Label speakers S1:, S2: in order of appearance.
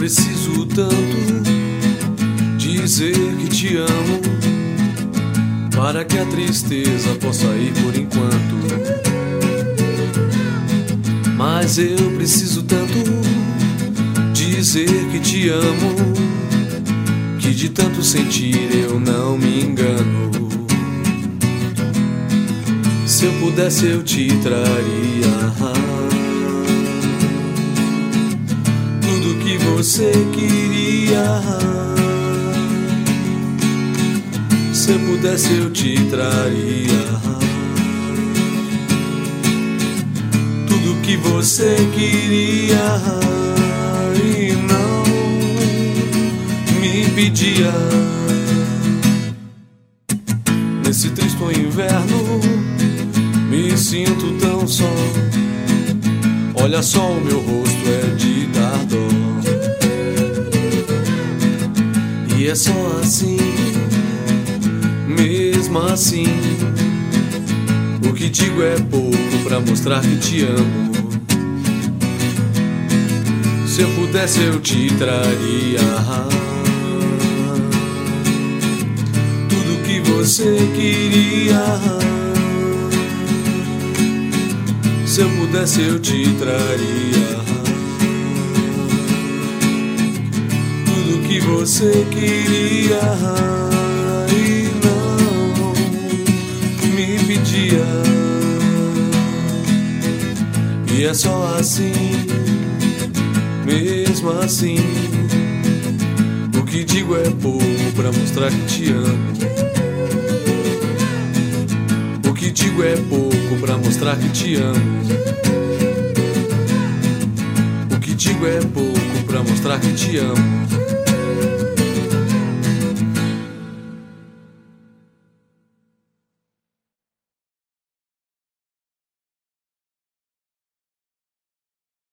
S1: preciso tanto dizer que te amo para que a tristeza possa ir por enquanto. Mas eu preciso tanto dizer que te amo que de tanto sentir eu não me engano. Se eu pudesse eu te traria. Você queria. Se eu pudesse, eu te traria tudo que você queria e não me impedia. Nesse triste inverno, me sinto tão só. Olha só, o meu rosto é de é só assim, mesmo assim. O que digo é pouco pra mostrar que te amo. Se eu pudesse, eu te traria tudo que você queria. Se eu pudesse, eu te traria você queria e não me pedia. E é só assim, mesmo assim. O que digo é pouco pra mostrar que te amo. O que digo é pouco pra mostrar que te amo. O que digo é pouco pra mostrar que te amo.